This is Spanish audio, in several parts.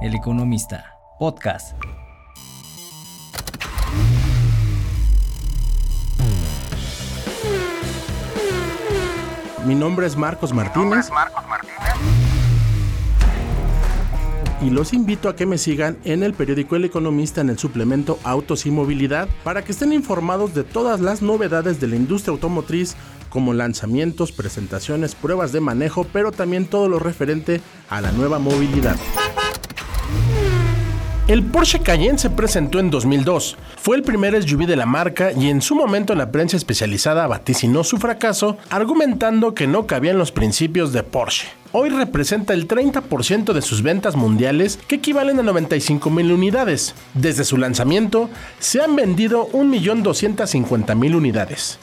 El Economista, podcast. Mi nombre es Marcos Martínez. Y los invito a que me sigan en el periódico El Economista en el suplemento Autos y Movilidad para que estén informados de todas las novedades de la industria automotriz como lanzamientos, presentaciones, pruebas de manejo, pero también todo lo referente a la nueva movilidad. El Porsche Cayenne se presentó en 2002. Fue el primer SUV de la marca y en su momento la prensa especializada vaticinó su fracaso argumentando que no cabían los principios de Porsche. Hoy representa el 30% de sus ventas mundiales que equivalen a 95 mil unidades. Desde su lanzamiento se han vendido 1.250.000 unidades.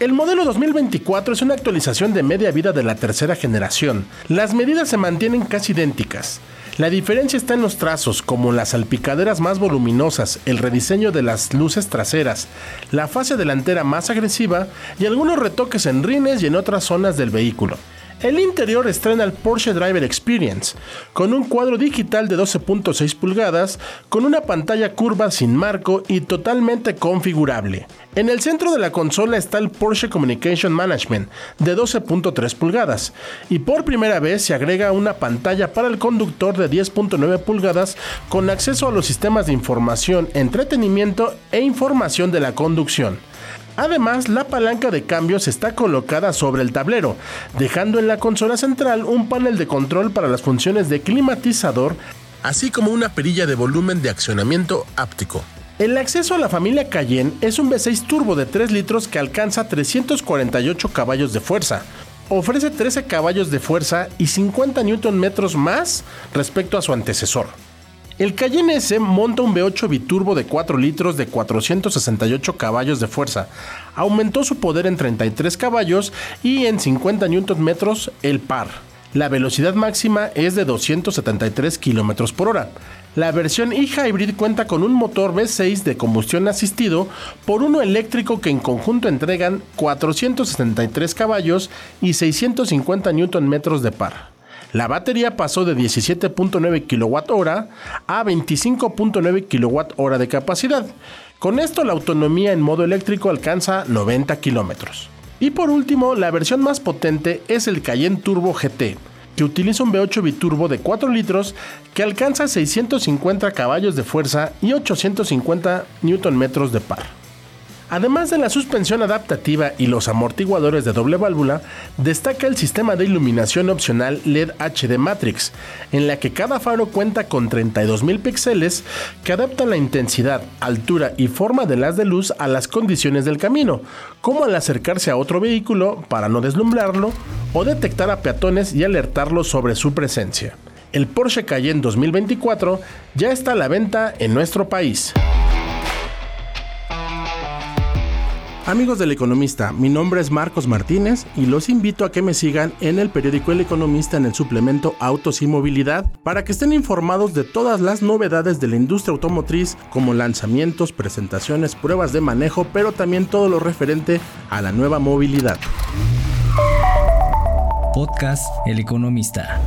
El modelo 2024 es una actualización de media vida de la tercera generación. Las medidas se mantienen casi idénticas. La diferencia está en los trazos, como las salpicaderas más voluminosas, el rediseño de las luces traseras, la fase delantera más agresiva y algunos retoques en rines y en otras zonas del vehículo. El interior estrena el Porsche Driver Experience, con un cuadro digital de 12.6 pulgadas, con una pantalla curva sin marco y totalmente configurable. En el centro de la consola está el Porsche Communication Management, de 12.3 pulgadas, y por primera vez se agrega una pantalla para el conductor de 10.9 pulgadas con acceso a los sistemas de información, entretenimiento e información de la conducción. Además, la palanca de cambios está colocada sobre el tablero, dejando en la consola central un panel de control para las funciones de climatizador, así como una perilla de volumen de accionamiento áptico. El acceso a la familia Cayenne es un V6 turbo de 3 litros que alcanza 348 caballos de fuerza. Ofrece 13 caballos de fuerza y 50 Nm más respecto a su antecesor. El Cayenne S monta un V8 biturbo de 4 litros de 468 caballos de fuerza. Aumentó su poder en 33 caballos y en 50 Nm el par. La velocidad máxima es de 273 km por hora. La versión e-Hybrid cuenta con un motor V6 de combustión asistido por uno eléctrico que en conjunto entregan 473 caballos y 650 Nm de par. La batería pasó de 17.9 kWh a 25.9 kWh de capacidad. Con esto la autonomía en modo eléctrico alcanza 90 km. Y por último, la versión más potente es el Cayenne Turbo GT, que utiliza un V8 biturbo de 4 litros que alcanza 650 caballos de fuerza y 850 Nm de par. Además de la suspensión adaptativa y los amortiguadores de doble válvula, destaca el sistema de iluminación opcional LED HD Matrix, en la que cada faro cuenta con 32.000 píxeles que adaptan la intensidad, altura y forma del haz de luz a las condiciones del camino, como al acercarse a otro vehículo para no deslumbrarlo o detectar a peatones y alertarlos sobre su presencia. El Porsche Cayenne 2024 ya está a la venta en nuestro país. Amigos del Economista, mi nombre es Marcos Martínez y los invito a que me sigan en el periódico El Economista en el suplemento Autos y Movilidad para que estén informados de todas las novedades de la industria automotriz como lanzamientos, presentaciones, pruebas de manejo, pero también todo lo referente a la nueva movilidad. Podcast El Economista.